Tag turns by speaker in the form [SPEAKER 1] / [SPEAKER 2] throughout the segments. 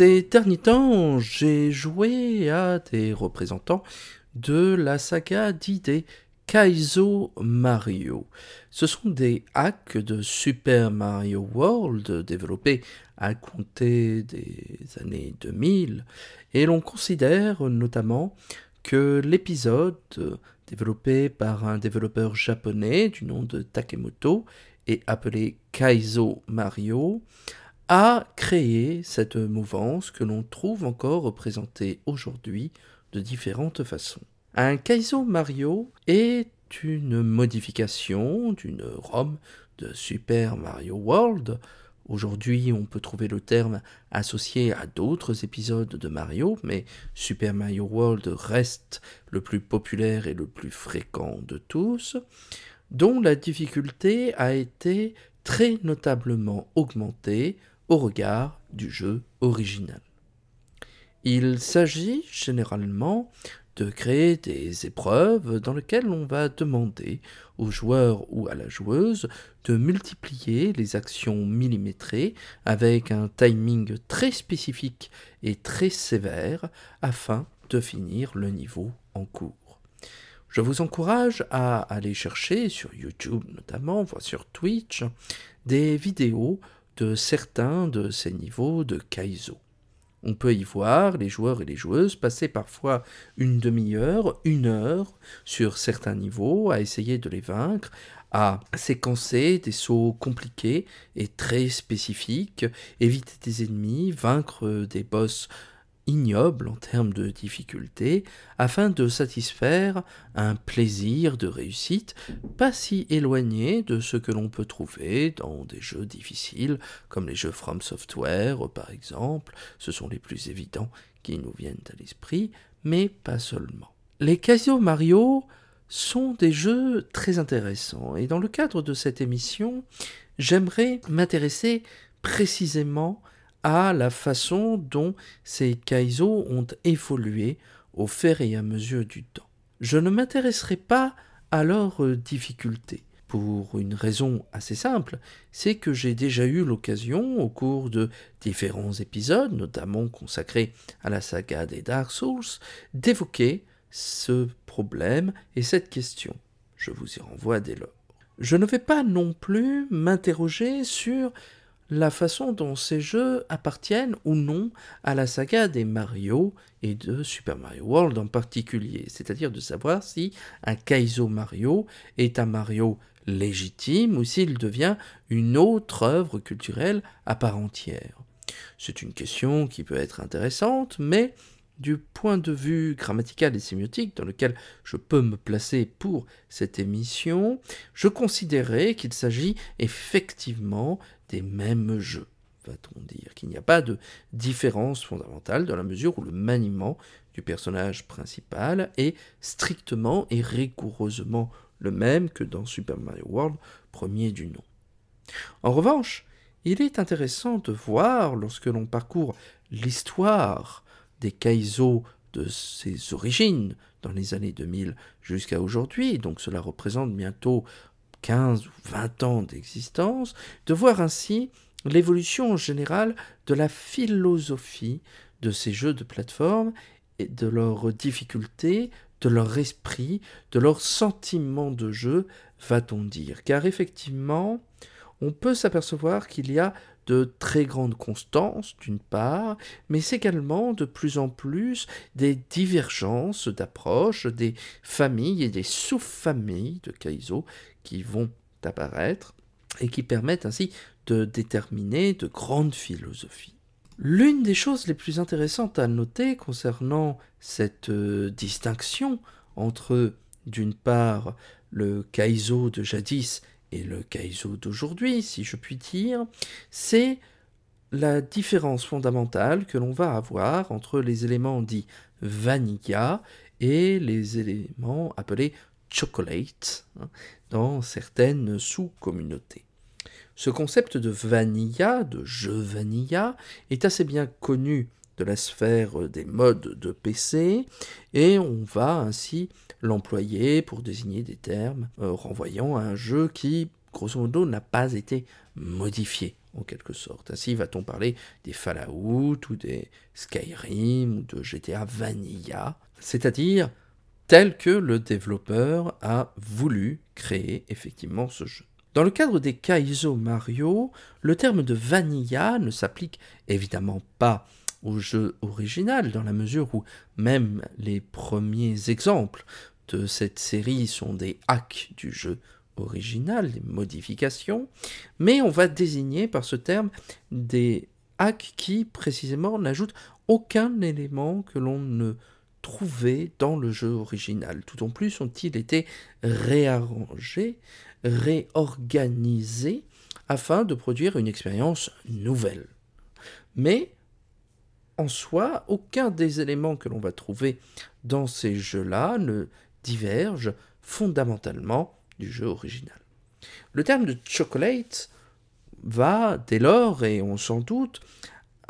[SPEAKER 1] Ces derniers temps, j'ai joué à des représentants de la saga d'idées Kaizo Mario. Ce sont des hacks de Super Mario World développés à compter des années 2000 et l'on considère notamment que l'épisode développé par un développeur japonais du nom de Takemoto et appelé Kaizo Mario a créé cette mouvance que l'on trouve encore représentée aujourd'hui de différentes façons. Un Kaizo Mario est une modification d'une ROM de Super Mario World. Aujourd'hui, on peut trouver le terme associé à d'autres épisodes de Mario, mais Super Mario World reste le plus populaire et le plus fréquent de tous, dont la difficulté a été très notablement augmentée regard du jeu original. Il s'agit généralement de créer des épreuves dans lesquelles on va demander au joueur ou à la joueuse de multiplier les actions millimétrées avec un timing très spécifique et très sévère afin de finir le niveau en cours. Je vous encourage à aller chercher sur YouTube notamment, voire sur Twitch, des vidéos certains de ces niveaux de Kaizo. On peut y voir les joueurs et les joueuses passer parfois une demi-heure, une heure sur certains niveaux à essayer de les vaincre, à séquencer des sauts compliqués et très spécifiques, éviter des ennemis, vaincre des boss ignoble en termes de difficulté, afin de satisfaire un plaisir de réussite pas si éloigné de ce que l'on peut trouver dans des jeux difficiles, comme les jeux From Software par exemple, ce sont les plus évidents qui nous viennent à l'esprit, mais pas seulement. Les Casio Mario sont des jeux très intéressants, et dans le cadre de cette émission, j'aimerais m'intéresser précisément à la façon dont ces kaizo ont évolué au fur et à mesure du temps. Je ne m'intéresserai pas à leurs difficultés, pour une raison assez simple, c'est que j'ai déjà eu l'occasion, au cours de différents épisodes, notamment consacrés à la saga des Dark Souls, d'évoquer ce problème et cette question. Je vous y renvoie dès lors. Je ne vais pas non plus m'interroger sur la façon dont ces jeux appartiennent ou non à la saga des Mario et de Super Mario World en particulier, c'est-à-dire de savoir si un Kaizo Mario est un Mario légitime ou s'il devient une autre œuvre culturelle à part entière. C'est une question qui peut être intéressante, mais du point de vue grammatical et sémiotique dans lequel je peux me placer pour cette émission, je considérais qu'il s'agit effectivement des mêmes jeux, va-t-on dire, qu'il n'y a pas de différence fondamentale dans la mesure où le maniement du personnage principal est strictement et rigoureusement le même que dans Super Mario World, premier du nom. En revanche, il est intéressant de voir, lorsque l'on parcourt l'histoire des Kaizo de ses origines dans les années 2000 jusqu'à aujourd'hui, donc cela représente bientôt 15 ou 20 ans d'existence, de voir ainsi l'évolution en général de la philosophie de ces jeux de plateforme et de leurs difficultés, de leur esprit, de leur sentiment de jeu, va-t-on dire. Car effectivement, on peut s'apercevoir qu'il y a de très grande constance d'une part, mais également de plus en plus des divergences d'approche des familles et des sous-familles de Kaizo vont apparaître et qui permettent ainsi de déterminer de grandes philosophies. L'une des choses les plus intéressantes à noter concernant cette euh, distinction entre d'une part le kaizo de jadis et le kaizo d'aujourd'hui, si je puis dire, c'est la différence fondamentale que l'on va avoir entre les éléments dits vanilla et les éléments appelés chocolate hein, dans certaines sous-communautés. Ce concept de vanilla, de jeu vanilla, est assez bien connu de la sphère des modes de PC, et on va ainsi l'employer pour désigner des termes euh, renvoyant à un jeu qui, grosso modo, n'a pas été modifié en quelque sorte. Ainsi va-t-on parler des Fallout ou des Skyrim ou de GTA Vanilla, c'est-à-dire tel que le développeur a voulu créer effectivement ce jeu. Dans le cadre des Kaizo Mario, le terme de vanilla ne s'applique évidemment pas au jeu original, dans la mesure où même les premiers exemples de cette série sont des hacks du jeu original, des modifications, mais on va désigner par ce terme des hacks qui précisément n'ajoutent aucun élément que l'on ne dans le jeu original. Tout en plus ont-ils été réarrangés, réorganisés, afin de produire une expérience nouvelle? Mais en soi, aucun des éléments que l'on va trouver dans ces jeux-là ne diverge fondamentalement du jeu original. Le terme de chocolate va, dès lors, et on s'en doute,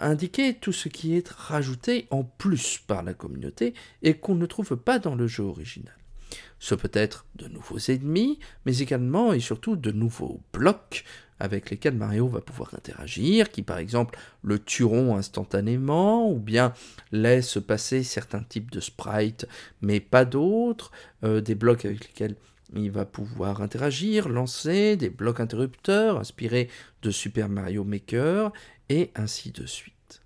[SPEAKER 1] indiquer tout ce qui est rajouté en plus par la communauté et qu'on ne trouve pas dans le jeu original. Ce peut être de nouveaux ennemis, mais également et surtout de nouveaux blocs avec lesquels Mario va pouvoir interagir, qui par exemple le tueront instantanément, ou bien laissent passer certains types de sprites, mais pas d'autres, euh, des blocs avec lesquels il va pouvoir interagir, lancer des blocs interrupteurs inspirés de Super Mario Maker, et ainsi de suite.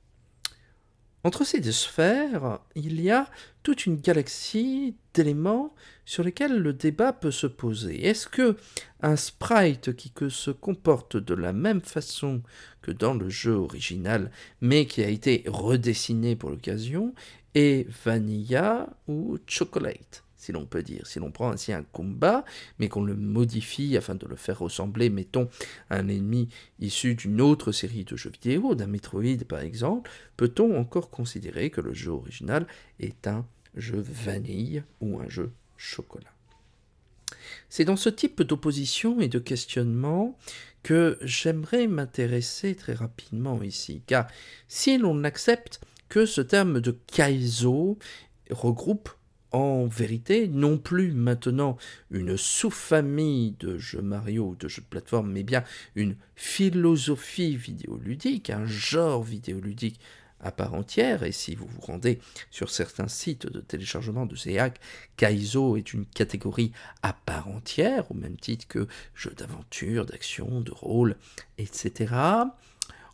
[SPEAKER 1] Entre ces deux sphères, il y a toute une galaxie d'éléments sur lesquels le débat peut se poser. Est-ce que un sprite qui se comporte de la même façon que dans le jeu original, mais qui a été redessiné pour l'occasion, est vanilla ou chocolate? Si l'on peut dire. Si l'on prend ainsi un combat, mais qu'on le modifie afin de le faire ressembler, mettons, à un ennemi issu d'une autre série de jeux vidéo, d'un Metroid par exemple, peut-on encore considérer que le jeu original est un jeu vanille ou un jeu chocolat? C'est dans ce type d'opposition et de questionnement que j'aimerais m'intéresser très rapidement ici, car si l'on accepte que ce terme de kaizo regroupe en vérité non plus maintenant une sous-famille de jeux Mario ou de jeux de plateforme, mais bien une philosophie vidéoludique, un genre vidéoludique à part entière, et si vous vous rendez sur certains sites de téléchargement de ces hacks, Kaizo est une catégorie à part entière, au même titre que jeux d'aventure, d'action, de rôle, etc.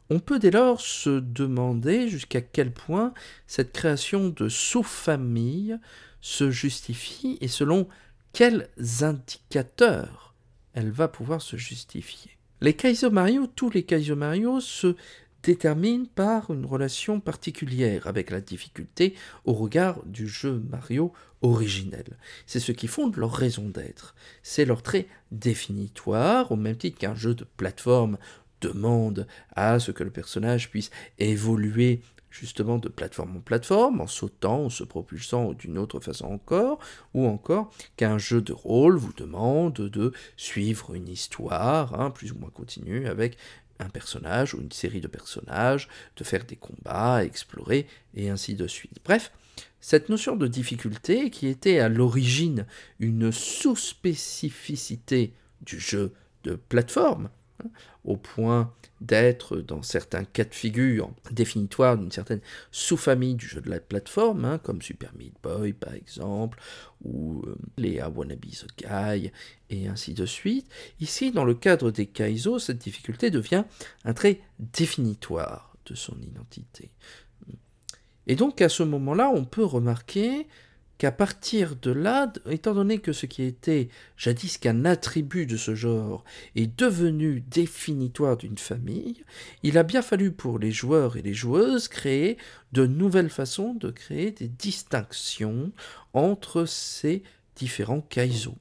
[SPEAKER 1] On peut dès lors se demander jusqu'à quel point cette création de sous-famille se justifie et selon quels indicateurs elle va pouvoir se justifier. Les Kaizo Mario, tous les Kaizo Mario se déterminent par une relation particulière avec la difficulté au regard du jeu Mario originel. C'est ce qui fonde leur raison d'être. C'est leur trait définitoire, au même titre qu'un jeu de plateforme demande à ce que le personnage puisse évoluer justement de plateforme en plateforme, en sautant, en se propulsant d'une autre façon encore, ou encore qu'un jeu de rôle vous demande de suivre une histoire, hein, plus ou moins continue, avec un personnage ou une série de personnages, de faire des combats, explorer, et ainsi de suite. Bref, cette notion de difficulté, qui était à l'origine une sous-spécificité du jeu de plateforme, au point d'être, dans certains cas de figure, définitoire d'une certaine sous-famille du jeu de la plateforme, hein, comme Super Meat Boy par exemple, ou euh, les Wannabe the Guy, et ainsi de suite. Ici, dans le cadre des Kaizo, cette difficulté devient un trait définitoire de son identité. Et donc à ce moment-là, on peut remarquer qu'à partir de là, étant donné que ce qui était jadis qu'un attribut de ce genre est devenu définitoire d'une famille, il a bien fallu pour les joueurs et les joueuses créer de nouvelles façons de créer des distinctions entre ces différents kaizo.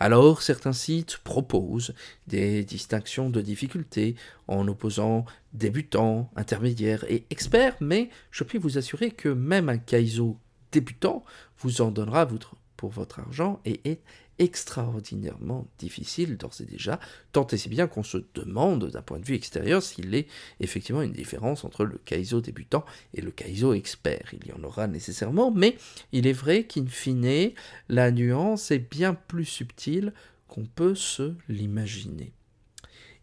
[SPEAKER 1] Alors certains sites proposent des distinctions de difficulté en opposant débutants, intermédiaires et experts, mais je puis vous assurer que même un Kaizo débutant vous en donnera pour votre argent et est extraordinairement difficile d'ores et déjà, tant et si bien qu'on se demande d'un point de vue extérieur s'il est effectivement une différence entre le Kaizo débutant et le Kaizo expert. Il y en aura nécessairement, mais il est vrai qu'in fine, la nuance est bien plus subtile qu'on peut se l'imaginer.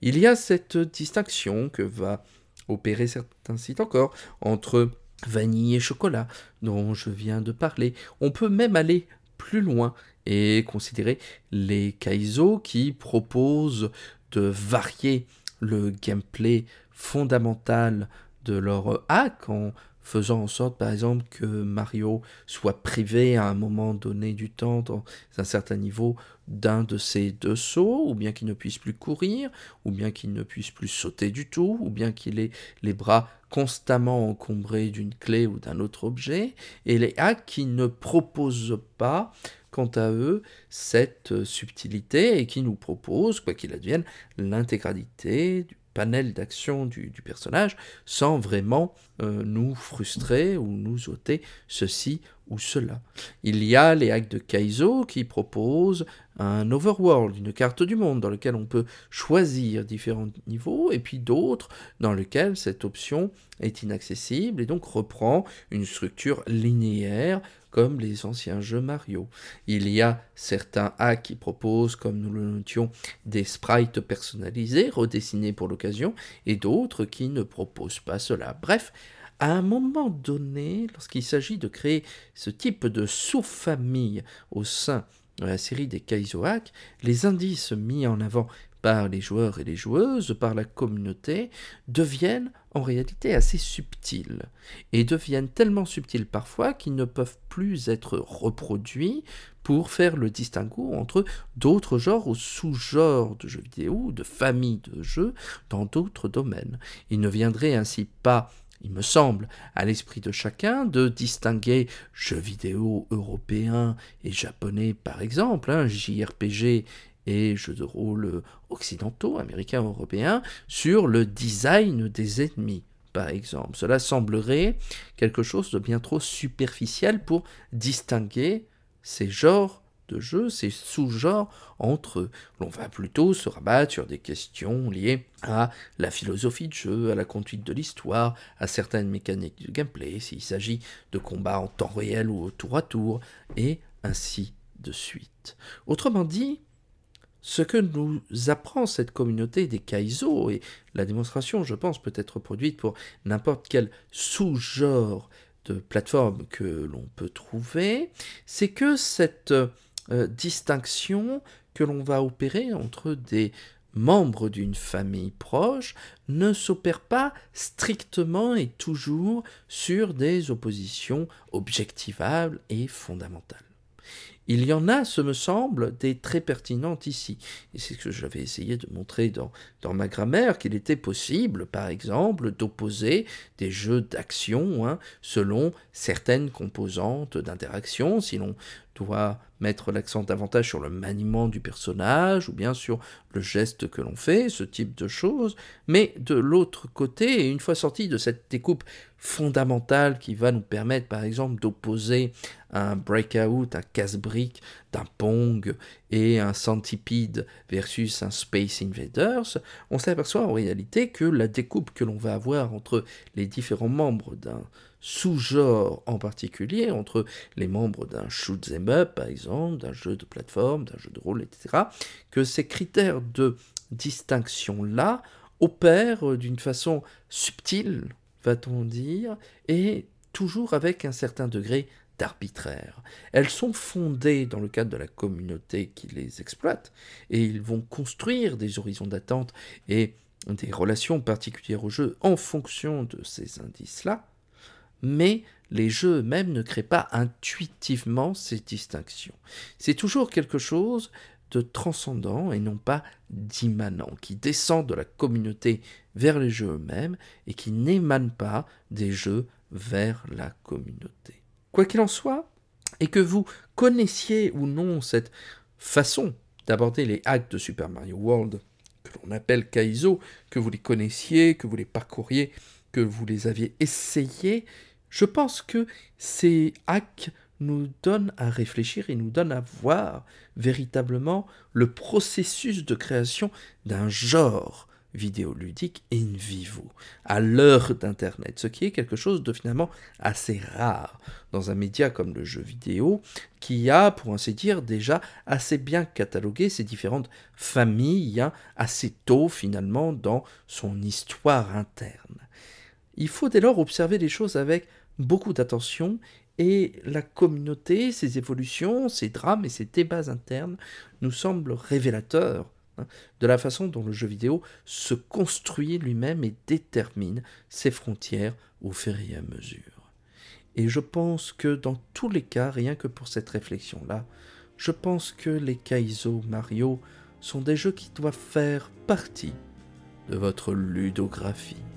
[SPEAKER 1] Il y a cette distinction que va opérer certains sites encore entre vanille et chocolat dont je viens de parler. On peut même aller plus loin et considérer les Kaizo qui proposent de varier le gameplay fondamental de leur hack en faisant en sorte par exemple que Mario soit privé à un moment donné du temps dans un certain niveau d'un de ses deux sauts, ou bien qu'il ne puisse plus courir, ou bien qu'il ne puisse plus sauter du tout, ou bien qu'il ait les bras constamment encombrés d'une clé ou d'un autre objet, et les hacks qui ne proposent pas quant à eux, cette subtilité et qui nous propose, quoi qu'il advienne, l'intégralité du panel d'action du, personnage sans vraiment euh, nous frustrer ou nous ôter ceci ou cela. Il y a les hacks de Kaizo qui proposent un overworld, une carte du monde dans lequel on peut choisir différents niveaux, et puis d'autres dans lesquels cette option est inaccessible et donc reprend une structure linéaire comme les anciens jeux Mario. Il y a certains hacks qui proposent, comme nous le notions, des sprites personnalisés, redessinés pour l'occasion, et d'autres qui ne proposent pas cela. Bref, à un moment donné, lorsqu'il s'agit de créer ce type de sous-famille au sein de la série des Kaizo Hacks, les indices mis en avant par les joueurs et les joueuses, par la communauté, deviennent en réalité assez subtils, et deviennent tellement subtils parfois qu'ils ne peuvent plus être reproduits pour faire le distinguo entre d'autres genres ou sous-genres de jeux vidéo de familles de jeux dans d'autres domaines. Il ne viendrait ainsi pas il me semble, à l'esprit de chacun de distinguer jeux vidéo européens et japonais par exemple, hein, JRPG et jeux de rôle occidentaux, américains, européens, sur le design des ennemis, par exemple. Cela semblerait quelque chose de bien trop superficiel pour distinguer ces genres de jeux, ces sous-genres entre eux. L'on va plutôt se rabattre sur des questions liées à la philosophie de jeu, à la conduite de l'histoire, à certaines mécaniques de gameplay, s'il s'agit de combats en temps réel ou au tour à tour, et ainsi de suite. Autrement dit, ce que nous apprend cette communauté des Kaizo, et la démonstration, je pense, peut être produite pour n'importe quel sous-genre de plateforme que l'on peut trouver, c'est que cette euh, distinction que l'on va opérer entre des membres d'une famille proche ne s'opère pas strictement et toujours sur des oppositions objectivables et fondamentales. Il y en a, ce me semble, des très pertinentes ici. Et c'est ce que j'avais essayé de montrer dans, dans ma grammaire, qu'il était possible, par exemple, d'opposer des jeux d'action hein, selon certaines composantes d'interaction, si l'on doit mettre l'accent davantage sur le maniement du personnage ou bien sur le geste que l'on fait, ce type de choses. Mais de l'autre côté, une fois sorti de cette découpe fondamentale qui va nous permettre par exemple d'opposer un breakout, un casse-brique d'un Pong et un Centipede versus un Space Invaders, on s'aperçoit en réalité que la découpe que l'on va avoir entre les différents membres d'un sous-genre en particulier, entre les membres d'un shoot 'em up par exemple, d'un jeu de plateforme, d'un jeu de rôle, etc., que ces critères de distinction-là opèrent d'une façon subtile, va-t-on dire, et toujours avec un certain degré d'arbitraire. Elles sont fondées dans le cadre de la communauté qui les exploite, et ils vont construire des horizons d'attente et des relations particulières au jeu en fonction de ces indices-là, mais les jeux eux-mêmes ne créent pas intuitivement ces distinctions. C'est toujours quelque chose de transcendant et non pas d'immanent, qui descend de la communauté vers les jeux eux-mêmes et qui n'émane pas des jeux vers la communauté. Quoi qu'il en soit, et que vous connaissiez ou non cette façon d'aborder les hacks de Super Mario World, que l'on appelle Kaizo, que vous les connaissiez, que vous les parcouriez, que vous les aviez essayés, je pense que ces hacks nous donnent à réfléchir et nous donnent à voir véritablement le processus de création d'un genre vidéoludique in vivo, à l'heure d'Internet, ce qui est quelque chose de finalement assez rare dans un média comme le jeu vidéo, qui a, pour ainsi dire, déjà assez bien catalogué ses différentes familles hein, assez tôt finalement dans son histoire interne. Il faut dès lors observer les choses avec beaucoup d'attention et la communauté, ses évolutions, ses drames et ses débats internes nous semblent révélateurs hein, de la façon dont le jeu vidéo se construit lui-même et détermine ses frontières au fur et à mesure. Et je pense que dans tous les cas, rien que pour cette réflexion-là, je pense que les Kaizo Mario sont des jeux qui doivent faire partie de votre ludographie.